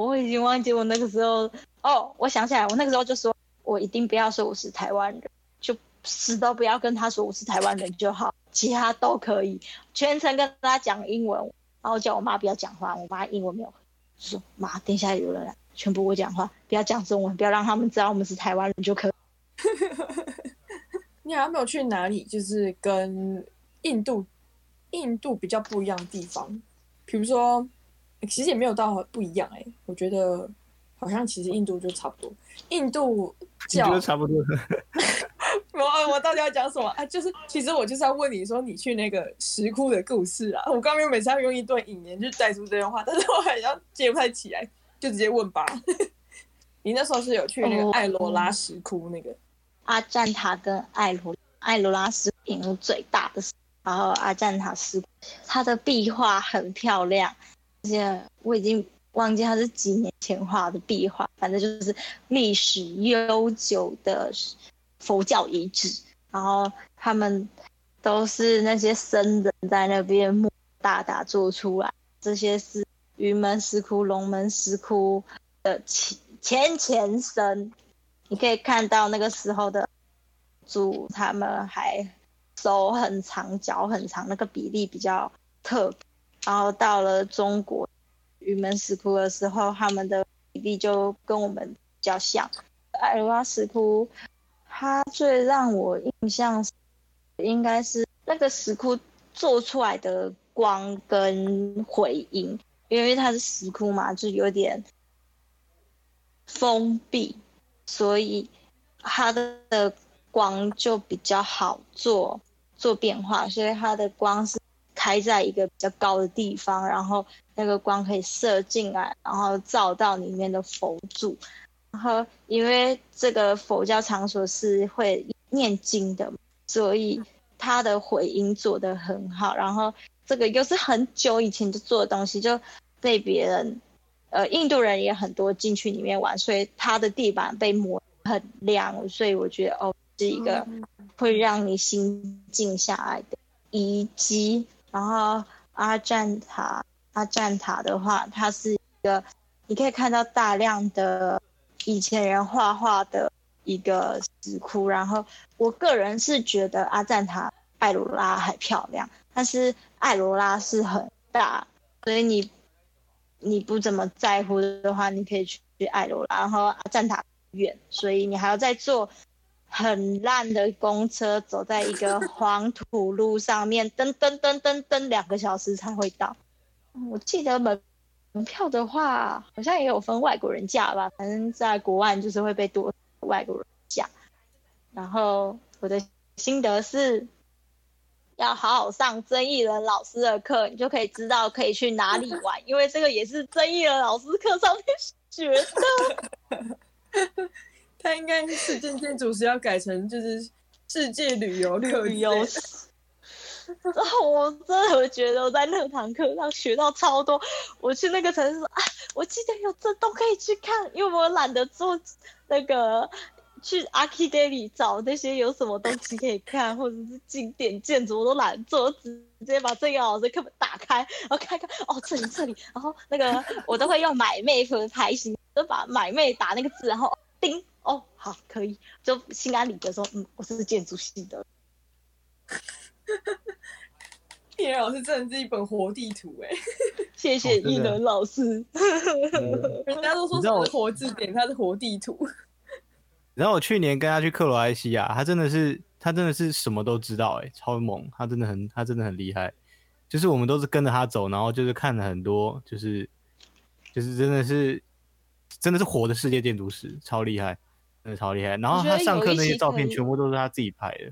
Speaker 1: 我已经忘记我那个时候。哦，我想起来，我那个时候就说。我一定不要说我是台湾人，就死都不要跟他说我是台湾人就好，其他都可以。全程跟他讲英文，然后叫我妈不要讲话。我妈英文没有，就说妈，等一下有人来，全部我讲话，不要讲中文，不要让他们知道我们是台湾人就可。
Speaker 2: 你还有没有去哪里？就是跟印度印度比较不一样的地方，比如说，其实也没有到不一样哎、我觉得。好像其实印度就差不多，印度
Speaker 3: 差不多。
Speaker 2: 我我到底要讲什么啊？就是其实我就是要问你说，你去那个石窟的故事啊。我刚刚每次要用一段引言就带出这段话，但是我好像接不太起来，就直接问吧。你那时候是有去那个艾罗拉石窟那个？哦、
Speaker 1: 阿赞塔跟艾罗艾罗拉石窟最大的，然后阿赞塔石窟，它的壁画很漂亮，而且我已经。忘记他是几年前画的壁画，反正就是历史悠久的佛教遗址。然后他们都是那些僧人在那边木大打做出来。这些是云门石窟、龙门石窟的前前前身。你可以看到那个时候的主，他们还手很长、脚很长，那个比例比较特别。然后到了中国。云门石窟的时候，他们的比例就跟我们比较像。艾罗拉石窟，它最让我印象应该是那个石窟做出来的光跟回音，因为它是石窟嘛，就有点封闭，所以它的光就比较好做做变化，所以它的光是。开在一个比较高的地方，然后那个光可以射进来，然后照到里面的佛祖。然后因为这个佛教场所是会念经的，所以它的回音做得很好。然后这个又是很久以前就做的东西，就被别人，呃，印度人也很多进去里面玩，所以它的地板被磨很亮。所以我觉得哦，是一个会让你心静下来的遗迹。然后阿赞塔，阿赞塔的话，它是一个你可以看到大量的以前人画画的一个石窟。然后我个人是觉得阿赞塔艾罗拉还漂亮，但是艾罗拉是很大，所以你你不怎么在乎的话，你可以去艾罗拉。然后阿赞塔远，所以你还要再坐。很烂的公车，走在一个黄土路上面，噔噔噔噔噔，两个小时才会到。我记得门门票的话，好像也有分外国人价吧，反正在国外就是会被多外国人价。然后我的心得是，要好好上曾艺人老师的课，你就可以知道可以去哪里玩，因为这个也是曾艺人老师课上面学
Speaker 2: 的。他应该是世界建筑师要改成就是世界旅游旅游。
Speaker 1: 然后我真的觉得我在那堂课上学到超多。我去那个城市说啊，我记得有这都可以去看，因为我懒得做那个去 ArchDaily 找那些有什么东西可以看，或者是景点建筑我都懒得做，直接把这个老师课本打开，然后看看哦这里这里，然后那个我都会用 MyMap 排行，就把 MyMap 打那个字，然后叮哦好可以，就心安理得说嗯我是建筑系的。
Speaker 2: 艺人老师真的是一本活地图哎，
Speaker 1: 谢谢艺人老师。
Speaker 2: 人家都说什么活字典，他是活地图。
Speaker 3: 然后我去年跟他去克罗埃西亚，他真的是他真的是什么都知道哎，超猛，他真的很他真的很厉害。就是我们都是跟着他走，然后就是看了很多，就是就是真的是真的是活的世界建筑师，超厉害，真的超厉害。然后他上课那些照片全部都是他自己拍的。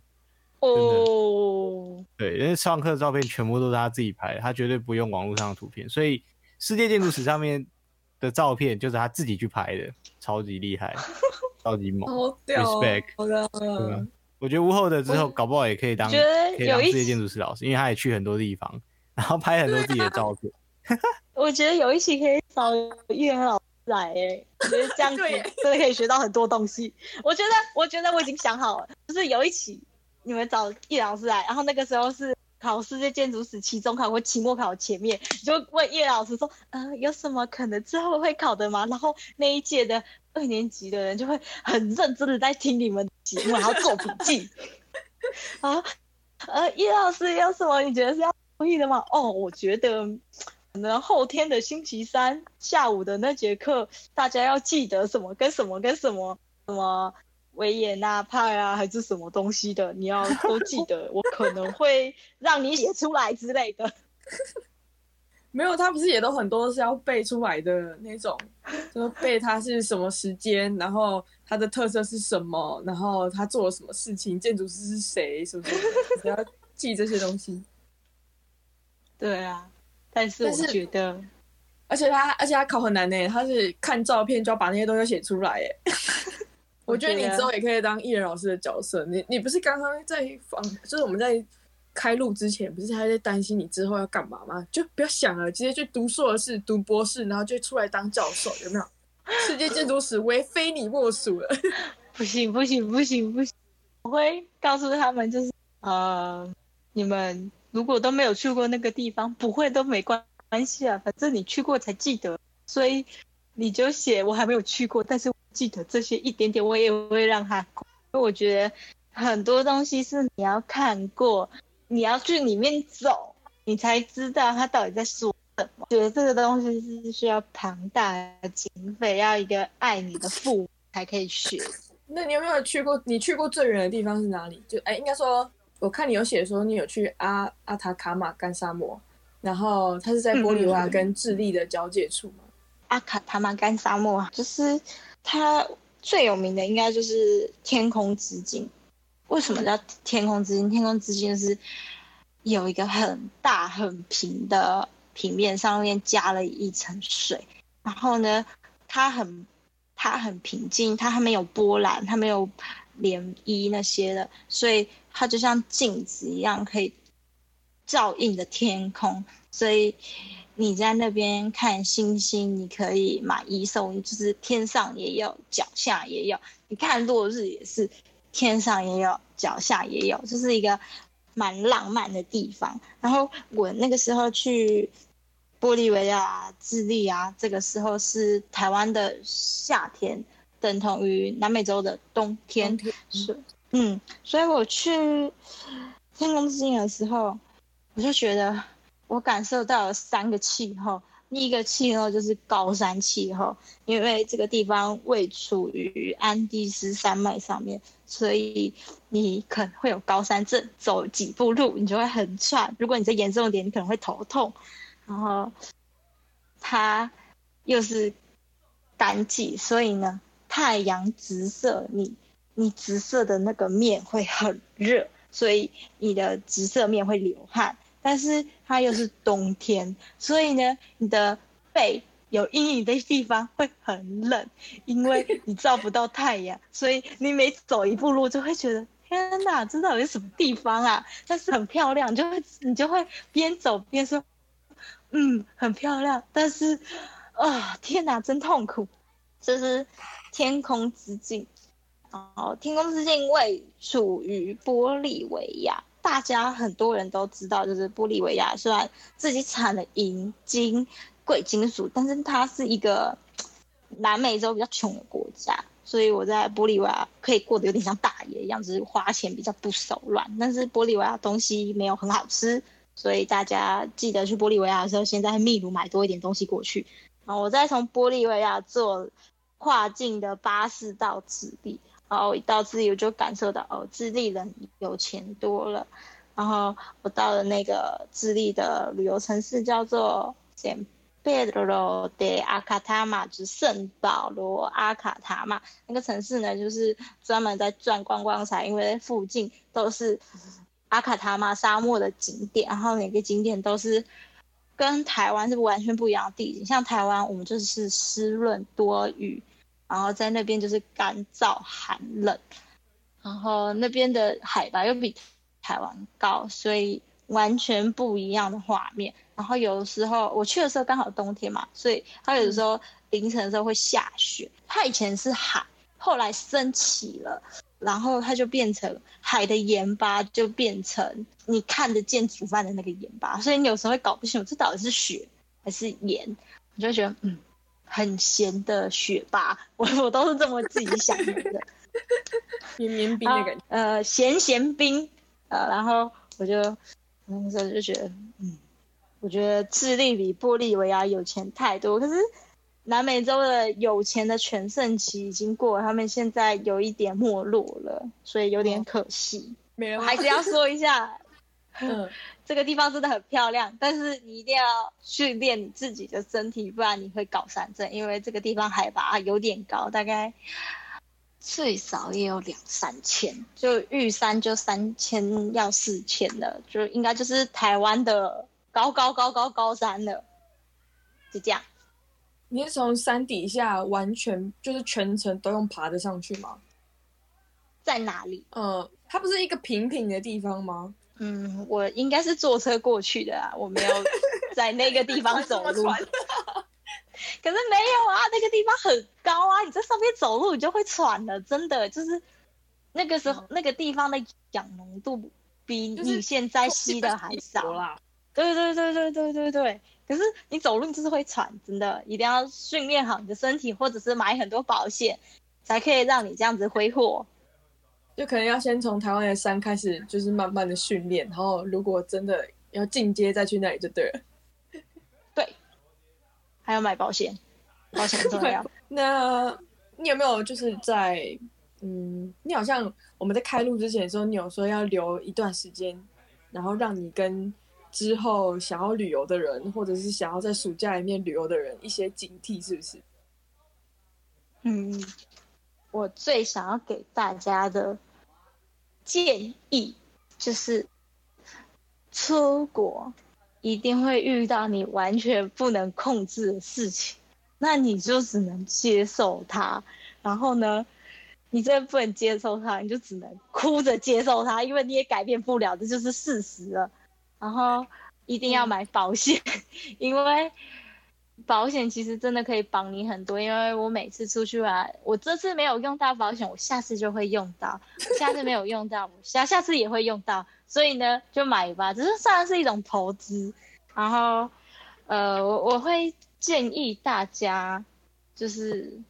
Speaker 3: 哦，对，因为上课的照片全部都是他自己拍的，他绝对不用网络上的图片，所以世界建筑史上面的照片就是他自己去拍的，超级厉害，超级猛，respect。好的，我觉得屋后的之后搞不好也可以当，可以当世界建筑师老师，因为他也去很多地方，然后拍很多自己的照片。
Speaker 1: 我觉得有一期可以找艺人老师来，哎，我觉得这样子真的可以学到很多东西。我觉得，我觉得我已经想好了，就是有一期。你们找叶老师来，然后那个时候是考世界建筑史期中考或期末考前面，你就问叶老师说：“呃，有什么可能之后会考的吗？”然后那一届的二年级的人就会很认真的在听你们的节目，然后做笔记。啊，呃，叶老师有什么你觉得是要注意的吗？哦，我觉得可能后天的星期三下午的那节课，大家要记得什么跟什么跟什么什么。维也纳派啊，还是什么东西的？你要都记得，我可能会让你写出来之类的。
Speaker 2: 没有，他不是也都很多是要背出来的那种，就是背他是什么时间，然后他的特色是什么，然后他做了什么事情，建筑师是谁，是不是？你要记这些东西。
Speaker 1: 对啊，但是我觉得，
Speaker 2: 而且他，而且他考很难呢，他是看照片就要把那些东西写出来，耶。我觉得你之后也可以当艺人老师的角色。你你不是刚刚在放，就是我们在开录之前，不是还在担心你之后要干嘛吗？就不要想了，直接去读硕士、读博士，然后就出来当教授，有没有？世界建筑史为非你莫属了。
Speaker 1: 不行不行不行不行！我会告诉他们，就是呃，你们如果都没有去过那个地方，不会都没关关系啊，反正你去过才记得。所以你就写我还没有去过，但是。记得这些一点点，我也会让他。因为我觉得很多东西是你要看过，你要去里面走，你才知道他到底在说什么。觉得这个东西是需要庞大的经费，要一个爱你的父母才可以学。
Speaker 2: 那你有没有去过？你去过最远的地方是哪里？就哎，应该说，我看你有写说你有去阿阿塔卡马干沙漠，然后它是在玻利维亚跟智利的交界处嘛？嗯、
Speaker 1: 阿卡塔马干沙漠就是。它最有名的应该就是天空之镜。为什么叫天空之镜？天空之镜是有一个很大很平的平面，上面加了一层水，然后呢，它很它很平静，它还没有波澜，它没有涟漪那些的，所以它就像镜子一样，可以照映的天空，所以。你在那边看星星，你可以买一送一，就是天上也有，脚下也有。你看落日也是，天上也有，脚下也有，就是一个蛮浪漫的地方。然后我那个时候去玻利维亚、智利啊，这个时候是台湾的夏天，等同于南美洲的冬天。是，嗯，所以我去天空之镜的时候，我就觉得。我感受到了三个气候，第一个气候就是高山气候，因为这个地方位处于安第斯山脉上面，所以你可能会有高山症，走几步路你就会很喘。如果你再严重一点，你可能会头痛。然后它又是干季，所以呢，太阳直射你，你直射的那个面会很热。所以你的直射面会流汗。但是它又是冬天，所以呢，你的背有阴影的地方会很冷，因为你照不到太阳，所以你每走一步路就会觉得天哪，这到底什么地方啊？但是很漂亮，就会你就会边走边说，嗯，很漂亮。但是啊，天哪，真痛苦。就是天空之镜，哦，天空之镜位处于玻利维亚。大家很多人都知道，就是玻利维亚虽然自己产了银、金、贵金属，但是它是一个南美洲比较穷的国家，所以我在玻利维亚可以过得有点像大爷一样，就是花钱比较不手软。但是玻利维亚东西没有很好吃，所以大家记得去玻利维亚的时候，先在秘鲁买多一点东西过去。然后我再从玻利维亚坐跨境的巴士到智利。然后一到智利，我就感受到哦，智利人有钱多了。然后我到了那个智利的旅游城市，叫做 San Pedro de Acatama，就是圣保罗阿卡塔玛。那个城市呢，就是专门在转观光彩，因为附近都是阿卡塔玛沙漠的景点，然后每个景点都是跟台湾是完全不一样的地景。像台湾，我们就是湿润多雨。然后在那边就是干燥寒冷，然后那边的海拔又比台湾高，所以完全不一样的画面。然后有的时候我去的时候刚好冬天嘛，所以它有的时候凌晨的时候会下雪。它以前是海，后来升起了，然后它就变成海的盐巴，就变成你看得见煮饭的那个盐巴，所以你有时候会搞不清楚这到底是雪还是盐，你就觉得嗯。很咸的雪巴，我我都是这么自己想的，
Speaker 2: 绵绵冰的感觉，
Speaker 1: 呃，咸咸冰，呃，然后我就那时候就觉得，嗯，我觉得智利比玻利维亚有钱太多，可是南美洲的有钱的全盛期已经过了，他们现在有一点没落了，所以有点可惜。
Speaker 2: 没有，
Speaker 1: 还是要说一下。嗯，这个地方真的很漂亮，但是你一定要训练你自己的身体，不然你会搞山症。因为这个地方海拔有点高，大概最少也有两三千，就玉山就三千要四千了，就应该就是台湾的高高高高高山了。就这样，
Speaker 2: 你是从山底下完全就是全程都用爬的上去吗？
Speaker 1: 在哪里？
Speaker 2: 嗯，它不是一个平平的地方吗？
Speaker 1: 嗯，我应该是坐车过去的啊，我没有 在那个地方走路。可是没有啊，那个地方很高啊，你在上面走路你就会喘的，真的就是那个时候、嗯、那个地方的氧浓度比你现在吸的还少啦。对对对对对对对，可是你走路就是会喘，真的一定要训练好你的身体，或者是买很多保险，才可以让你这样子挥霍。
Speaker 2: 就可能要先从台湾的山开始，就是慢慢的训练，然后如果真的要进阶，再去那里就对了。
Speaker 1: 对，还要买保险，保险很重要。
Speaker 2: 那你有没有就是在嗯，你好像我们在开录之前时候，你有说要留一段时间，然后让你跟之后想要旅游的人，或者是想要在暑假里面旅游的人一些警惕，是不是？
Speaker 1: 嗯。我最想要给大家的建议就是，出国一定会遇到你完全不能控制的事情，那你就只能接受它。然后呢，你真的不能接受它，你就只能哭着接受它，因为你也改变不了，这就是事实了。然后一定要买保险，因为。保险其实真的可以帮你很多，因为我每次出去玩，我这次没有用到保险，我下次就会用到；下次没有用到，我下下次也会用到。所以呢，就买吧，只是算是一种投资。然后，呃，我我会建议大家，就是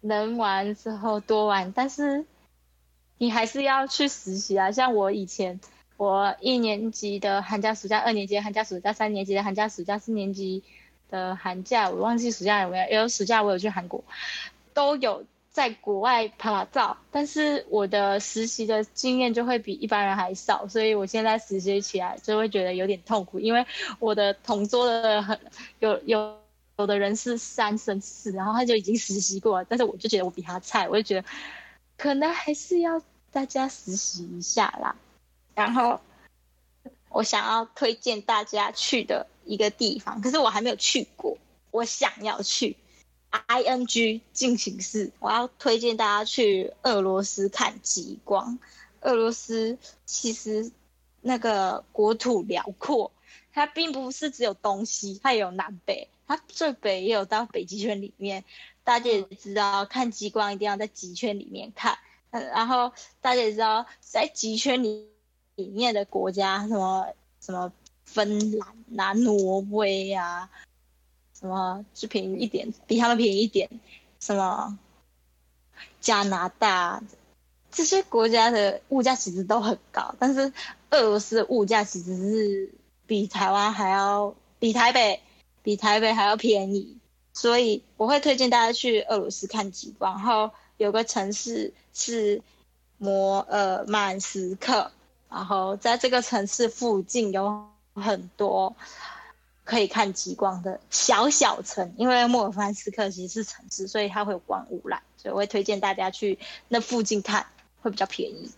Speaker 1: 能玩之后多玩，但是你还是要去实习啊。像我以前，我一年级的寒假、暑假，二年级的寒假、暑假，三年级的寒假、暑假，四年级。的寒假我忘记暑假有没有，有暑假我有去韩国，都有在国外拍拍照，但是我的实习的经验就会比一般人还少，所以我现在实习起来就会觉得有点痛苦，因为我的同桌的很有有有的人是三升四，然后他就已经实习过了，但是我就觉得我比他菜，我就觉得可能还是要大家实习一下啦。然后我想要推荐大家去的一个地方，可是我还没有去过，我想要去。I N G 进行式，我要推荐大家去俄罗斯看极光。俄罗斯其实那个国土辽阔，它并不是只有东西，它也有南北，它最北也有到北极圈里面。大家也知道，看极光一定要在极圈里面看。然后大家也知道，在极圈里里面的国家，什么什么芬兰啊、挪威啊。什么是便宜一点，比他们便宜一点？什么加拿大这些国家的物价其实都很高，但是俄罗斯的物价其实是比台湾还要比台北比台北还要便宜，所以我会推荐大家去俄罗斯看极光。然后有个城市是摩尔曼斯克，然后在这个城市附近有很多。可以看极光的小小城，因为莫尔凡斯克其实是城市，所以它会有光污染，所以我会推荐大家去那附近看，会比较便宜。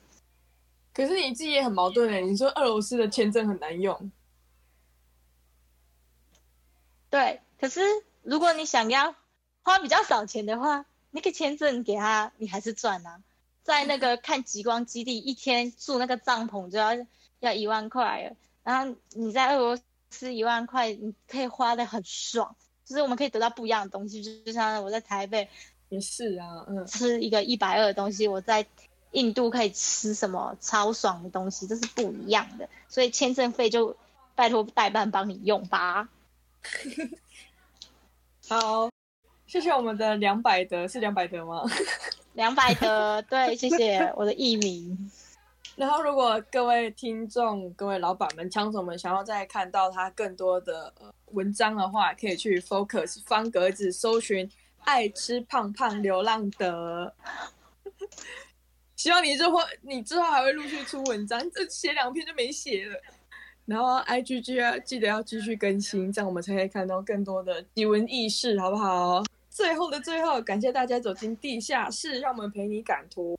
Speaker 2: 可是你自己也很矛盾哎，你说俄罗斯的签证很难用，
Speaker 1: 对，可是如果你想要花比较少钱的话，那个签证给他，你还是赚啊。在那个看极光基地，一天住那个帐篷就要要一万块，然后你在俄罗斯。吃一万块，你可以花得很爽，就是我们可以得到不一样的东西。就就像我在台北
Speaker 2: 也是啊，嗯，
Speaker 1: 吃一个一百二的东西，我在印度可以吃什么超爽的东西，这是不一样的。所以签证费就拜托代办帮你用吧。
Speaker 2: 好，谢谢我们的两百德，是两百德吗？
Speaker 1: 两百德，对，谢谢我的艺名。
Speaker 2: 然后，如果各位听众、各位老板们、枪手们想要再看到他更多的文章的话，可以去 Focus 方格子搜寻“爱吃胖胖流浪的”。希望你之后你之后还会陆续出文章，这写两篇就没写了。然后 IG 记得记得要继续更新，这样我们才可以看到更多的奇闻异事，好不好？最后的最后，感谢大家走进地下室，让我们陪你赶图。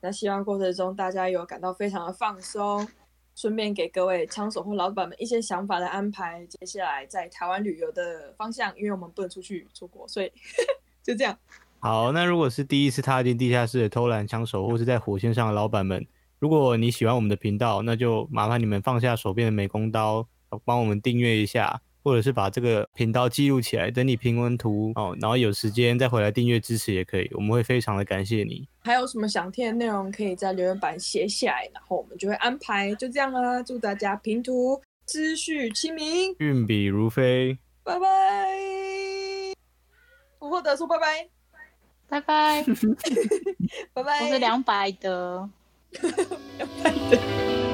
Speaker 2: 那希望过程中大家有感到非常的放松，顺便给各位枪手或老板们一些想法的安排。接下来在台湾旅游的方向，因为我们不能出去出国，所以 就这样。
Speaker 3: 好，那如果是第一次踏进地下室的偷懒枪手，或是在火线上的老板们，如果你喜欢我们的频道，那就麻烦你们放下手边的美工刀，帮我们订阅一下。或者是把这个频道记录起来，等你评文图哦，然后有时间再回来订阅支持也可以，我们会非常的感谢你。
Speaker 2: 还有什么想听的内容，可以在留言板写下来，然后我们就会安排。就这样啦，祝大家评图秩序清明，
Speaker 3: 运笔如飞，
Speaker 2: 拜拜。我获得说拜拜，
Speaker 1: 拜拜，
Speaker 2: 拜拜。
Speaker 1: 我是两百的，
Speaker 2: 两百的。